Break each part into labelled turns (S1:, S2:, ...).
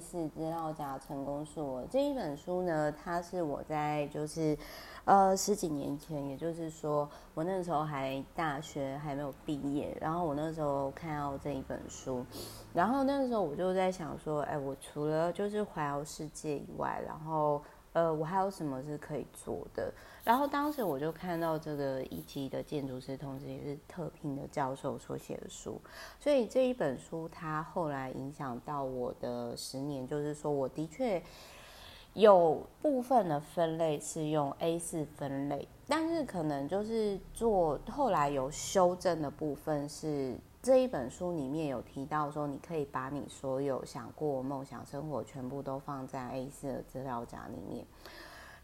S1: A 四资料夹成功是我这一本书呢，它是我在就是呃十几年前，也就是说我那时候还大学还没有毕业，然后我那时候看到这一本书，然后那时候我就在想说，哎，我除了就是环游世界以外，然后。呃，我还有什么是可以做的？然后当时我就看到这个一级的建筑师，同时也是特聘的教授所写的书，所以这一本书它后来影响到我的十年，就是说我的确有部分的分类是用 A4 分类，但是可能就是做后来有修正的部分是。这一本书里面有提到说，你可以把你所有想过梦想生活全部都放在 A4 的资料夹里面。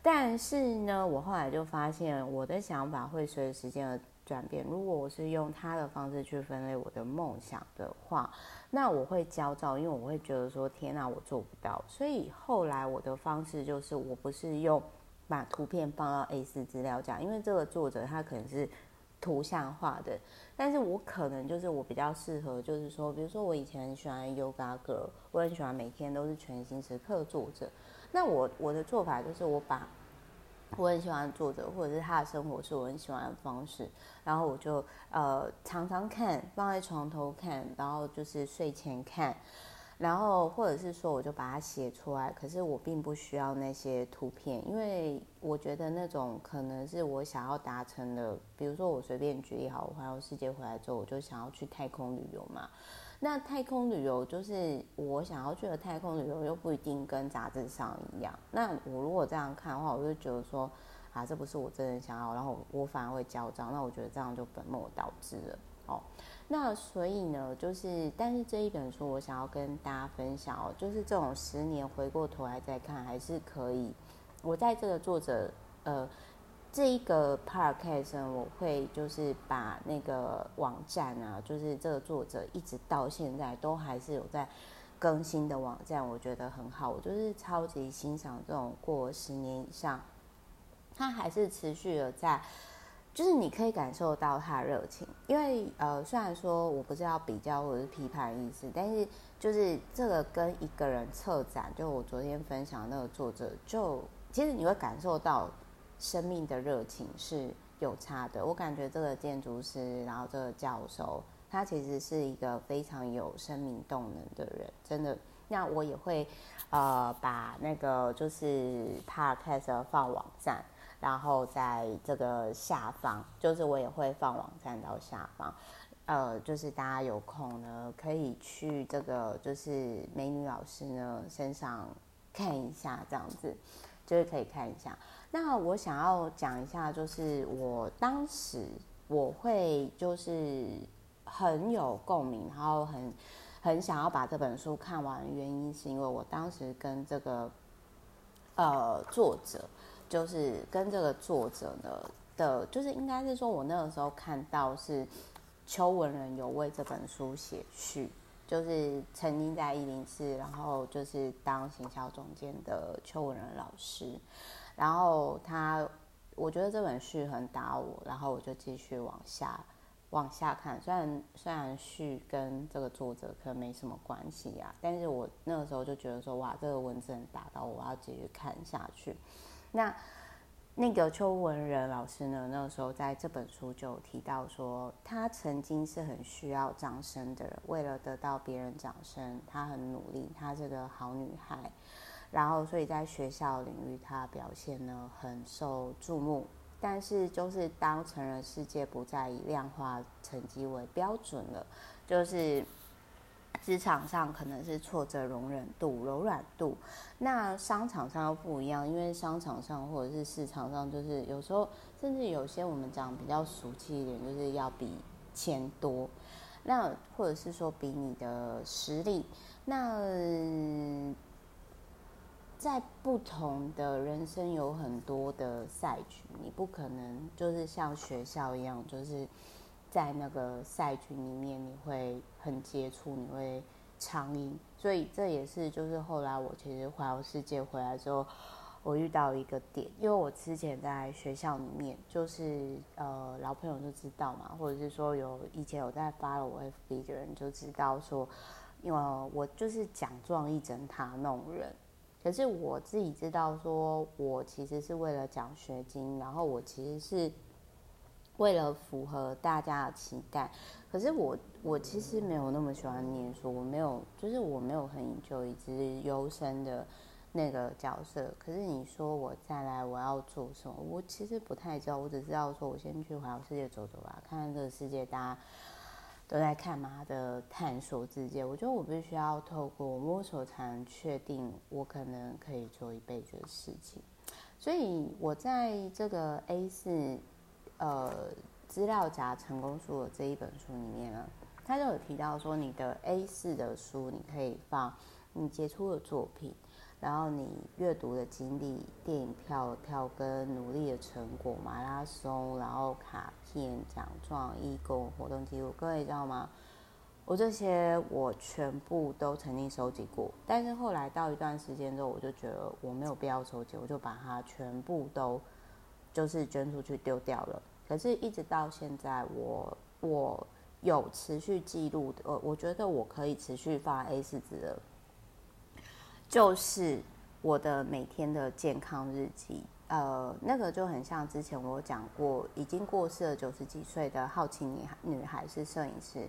S1: 但是呢，我后来就发现，我的想法会随着时间而转变。如果我是用他的方式去分类我的梦想的话，那我会焦躁，因为我会觉得说，天哪，我做不到。所以后来我的方式就是，我不是用把图片放到 A4 资料夹，因为这个作者他可能是。图像化的，但是我可能就是我比较适合，就是说，比如说我以前很喜欢 Yoga Girl，我很喜欢每天都是全新时刻作者。那我我的做法就是我把我很喜欢的作者，或者是他的生活是我很喜欢的方式，然后我就呃常常看，放在床头看，然后就是睡前看。然后，或者是说，我就把它写出来。可是我并不需要那些图片，因为我觉得那种可能是我想要达成的。比如说，我随便举例好，我环游世界回来之后，我就想要去太空旅游嘛。那太空旅游就是我想要去的太空旅游，又不一定跟杂志上一样。那我如果这样看的话，我就觉得说，啊，这不是我真的想要，然后我反而会焦躁。那我觉得这样就本末倒置了。哦。那所以呢，就是，但是这一本书我想要跟大家分享哦，就是这种十年回过头来再看，还是可以。我在这个作者，呃，这一个 podcast 我会就是把那个网站啊，就是这个作者一直到现在都还是有在更新的网站，我觉得很好。我就是超级欣赏这种过十年以上，他还是持续的在。就是你可以感受到他热情，因为呃，虽然说我不是要比较或者是批判意思，但是就是这个跟一个人策展，就我昨天分享那个作者，就其实你会感受到生命的热情是有差的。我感觉这个建筑师，然后这个教授，他其实是一个非常有生命动能的人，真的。那我也会呃把那个就是 Podcast 放网站。然后在这个下方，就是我也会放网站到下方，呃，就是大家有空呢，可以去这个就是美女老师呢身上看一下，这样子就是可以看一下。那我想要讲一下，就是我当时我会就是很有共鸣，然后很很想要把这本书看完的原因，是因为我当时跟这个呃作者。就是跟这个作者呢的，就是应该是说，我那个时候看到是邱文仁有为这本书写序，就是曾经在一零四，然后就是当行销总监的邱文仁老师，然后他，我觉得这本序很打我，然后我就继续往下往下看，虽然虽然序跟这个作者可能没什么关系啊，但是我那个时候就觉得说，哇，这个文字很打到我，我要继续看下去。那那个邱文仁老师呢？那个时候在这本书就提到说，他曾经是很需要掌声的人，为了得到别人掌声，他很努力。她是个好女孩，然后所以在学校领域，她表现呢很受注目。但是就是当成人世界不再以量化成绩为标准了，就是。职场上可能是挫折容忍度、柔软度，那商场上又不一样，因为商场上或者是市场上，就是有时候甚至有些我们讲比较俗气一点，就是要比钱多，那或者是说比你的实力，那在不同的人生有很多的赛局，你不可能就是像学校一样，就是。在那个赛局里面，你会很接触，你会长赢，所以这也是就是后来我其实环游世界回来之后，我遇到一个点，因为我之前在学校里面，就是呃老朋友就知道嘛，或者是说有以前有在发了我 FB 的人就知道说，因为我就是奖状一整沓那种人。可是我自己知道，说我其实是为了奖学金，然后我其实是为了符合大家的期待。可是我我其实没有那么喜欢念书，我没有，就是我没有很研究一直优生的那个角色。可是你说我再来我要做什么，我其实不太知道。我只知道说我先去环游世界走走吧，看看这个世界大家都在干嘛的探索世界，我觉得我必须要透过摸索才能确定我可能可以做一辈子的事情。所以我在这个 A 四呃资料夹成功书的这一本书里面呢，他就有提到说，你的 A 四的书你可以放你杰出的作品。然后你阅读的经历、电影票票跟、努力的成果、马拉松，然后卡片、奖状、义工活动记录，各位知道吗？我这些我全部都曾经收集过，但是后来到一段时间之后，我就觉得我没有必要收集，我就把它全部都就是捐出去丢掉了。可是，一直到现在，我我有持续记录的，我我觉得我可以持续发 A 四纸的。就是我的每天的健康日记，呃，那个就很像之前我讲过，已经过世了九十几岁的好奇女孩，女孩是摄影师。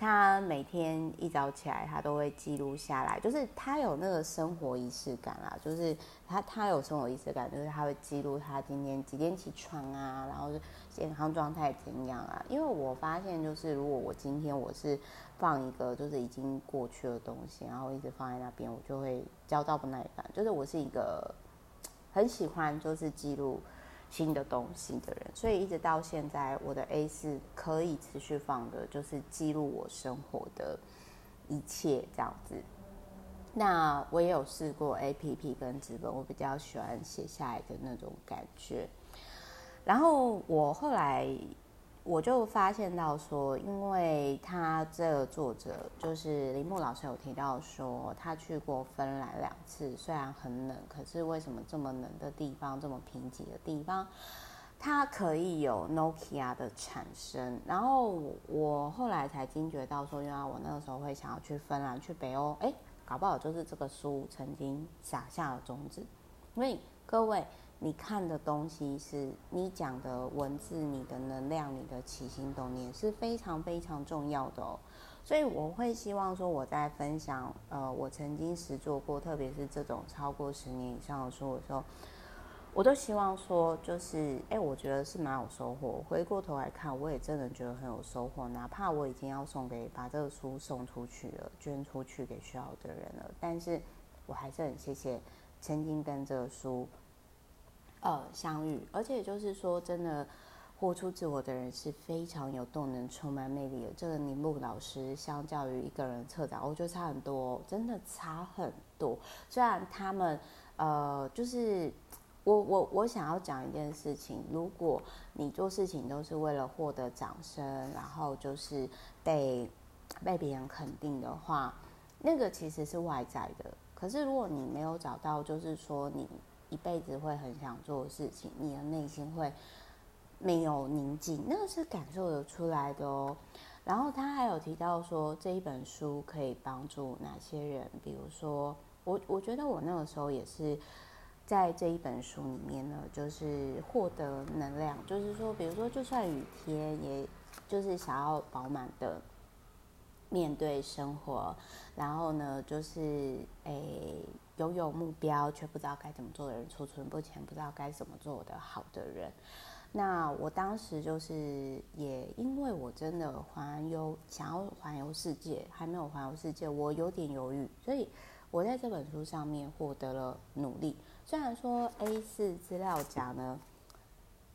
S1: 他每天一早起来，他都会记录下来，就是他有那个生活仪式感啦，就是他他有生活仪式感，就是他会记录他今天几点起床啊，然后健康状态怎样啊。因为我发现，就是如果我今天我是放一个就是已经过去的东西，然后一直放在那边，我就会焦躁不耐烦。就是我是一个很喜欢就是记录。新的东西的人，所以一直到现在，我的 A 四可以持续放的，就是记录我生活的一切这样子。那我也有试过 APP 跟纸本，我比较喜欢写下来的那种感觉。然后我后来。我就发现到说，因为他这个作者就是林木老师有提到说，他去过芬兰两次，虽然很冷，可是为什么这么冷的地方，这么贫瘠的地方，它可以有 Nokia 的产生？然后我后来才惊觉到说，原来我那个时候会想要去芬兰、去北欧，哎，搞不好就是这个书曾经撒下了种子。所以各位。你看的东西是你讲的文字，你的能量，你的起心动念是非常非常重要的哦。所以我会希望说，我在分享呃，我曾经实做过，特别是这种超过十年以上的书的时候，我都希望说，就是哎，我觉得是蛮有收获。回过头来看，我也真的觉得很有收获。哪怕我已经要送给把这个书送出去了，捐出去给需要的人了，但是我还是很谢谢曾经跟这个书。呃，相遇，而且就是说，真的活出自我的人是非常有动能、充满魅力的。这个铃木老师，相较于一个人策展，我觉得差很多，真的差很多。虽然他们，呃，就是我我我想要讲一件事情：如果你做事情都是为了获得掌声，然后就是被被别人肯定的话，那个其实是外在的。可是如果你没有找到，就是说你。一辈子会很想做的事情，你的内心会没有宁静，那个是感受得出来的哦。然后他还有提到说，这一本书可以帮助哪些人？比如说，我我觉得我那个时候也是在这一本书里面呢，就是获得能量，就是说，比如说，就算雨天，也就是想要饱满的面对生活。然后呢，就是诶。拥有目标却不知道该怎么做的人，储存不前不知道该怎么做的好的人。那我当时就是也因为我真的环游，想要环游世界，还没有环游世界，我有点犹豫，所以我在这本书上面获得了努力。虽然说 A 四资料夹呢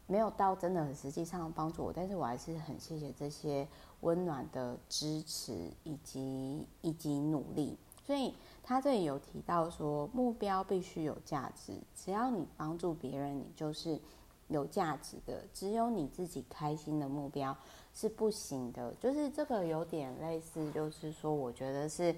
S1: 没有到真的很实际上帮助我，但是我还是很谢谢这些温暖的支持以及以及努力。所以他这里有提到说，目标必须有价值。只要你帮助别人，你就是有价值的。只有你自己开心的目标是不行的。就是这个有点类似，就是说，我觉得是，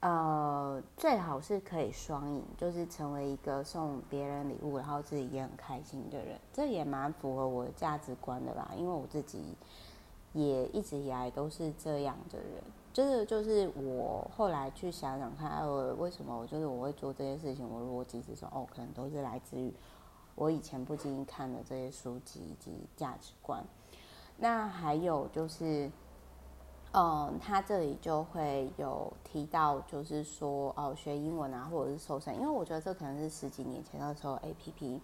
S1: 呃，最好是可以双赢，就是成为一个送别人礼物，然后自己也很开心的人。这也蛮符合我的价值观的啦，因为我自己也一直以来都是这样的人。就是就是我后来去想想看，呃，为什么我就是我会做这些事情？我逻辑是说，哦，可能都是来自于我以前不经意看的这些书籍以及价值观。那还有就是，嗯，他这里就会有提到，就是说，哦，学英文啊，或者是瘦身，因为我觉得这可能是十几年前的时候，APP。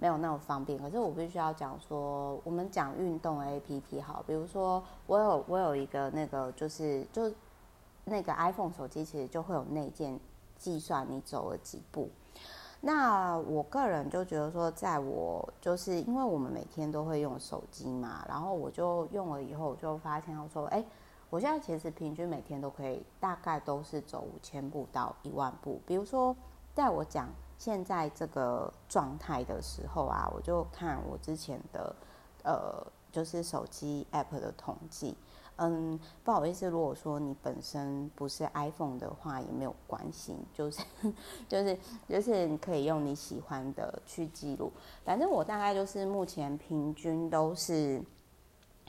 S1: 没有那么方便，可是我必须要讲说，我们讲运动 APP 好，比如说我有我有一个那个就是就那个 iPhone 手机，其实就会有内建计算你走了几步。那我个人就觉得说，在我就是因为我们每天都会用手机嘛，然后我就用了以后，我就发现我说，哎，我现在其实平均每天都可以大概都是走五千步到一万步。比如说，在我讲。现在这个状态的时候啊，我就看我之前的，呃，就是手机 app 的统计。嗯，不好意思，如果说你本身不是 iPhone 的话，也没有关系，就是就是就是你可以用你喜欢的去记录。反正我大概就是目前平均都是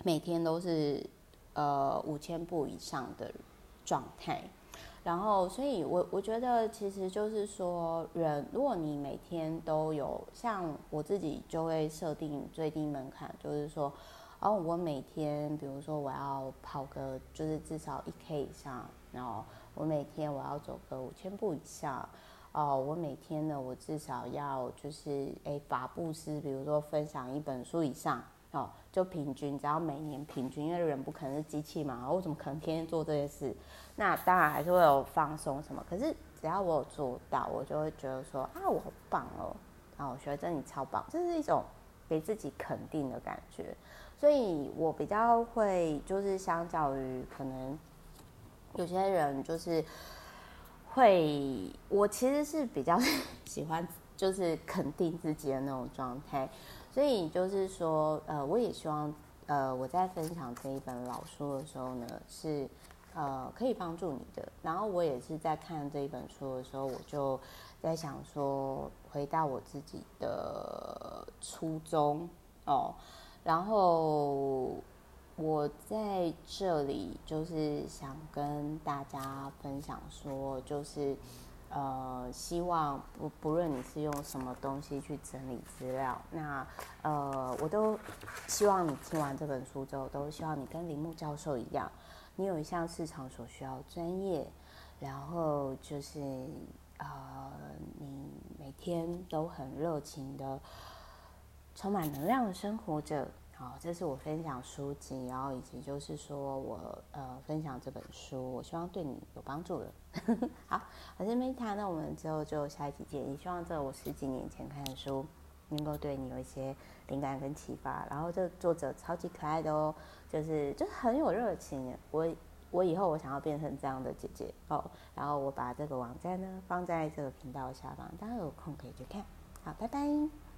S1: 每天都是呃五千步以上的状态。然后，所以我我觉得，其实就是说，人如果你每天都有像我自己，就会设定最低门槛，就是说，哦，我每天，比如说我要跑个，就是至少一 K 以上，然后我每天我要走个五千步以上，哦，我每天呢，我至少要就是，哎，法布斯，比如说分享一本书以上。哦，就平均，只要每年平均，因为人不可能是机器嘛，我怎么可能天天做这些事？那当然还是会有放松什么，可是只要我有做到，我就会觉得说啊，我好棒哦，啊，我觉得真的超棒，这是一种给自己肯定的感觉。所以我比较会，就是相较于可能有些人，就是会，我其实是比较 喜欢，就是肯定自己的那种状态。所以就是说，呃，我也希望，呃，我在分享这一本老书的时候呢，是，呃，可以帮助你的。然后我也是在看这一本书的时候，我就在想说，回到我自己的初衷哦。然后我在这里就是想跟大家分享说，就是。呃，希望不不论你是用什么东西去整理资料，那呃，我都希望你听完这本书之后，都希望你跟铃木教授一样，你有一项市场所需要专业，然后就是呃，你每天都很热情的，充满能量的生活着。好，这是我分享书籍，然后以及就是说我呃分享这本书，我希望对你有帮助的。好，我是 Meta，那我们之后就下一期见。也希望这我十几年前看的书能够对你有一些灵感跟启发。然后这作者超级可爱的哦，就是就是很有热情。我我以后我想要变成这样的姐姐哦。然后我把这个网站呢放在这个频道下方，大家有空可以去看。好，拜拜。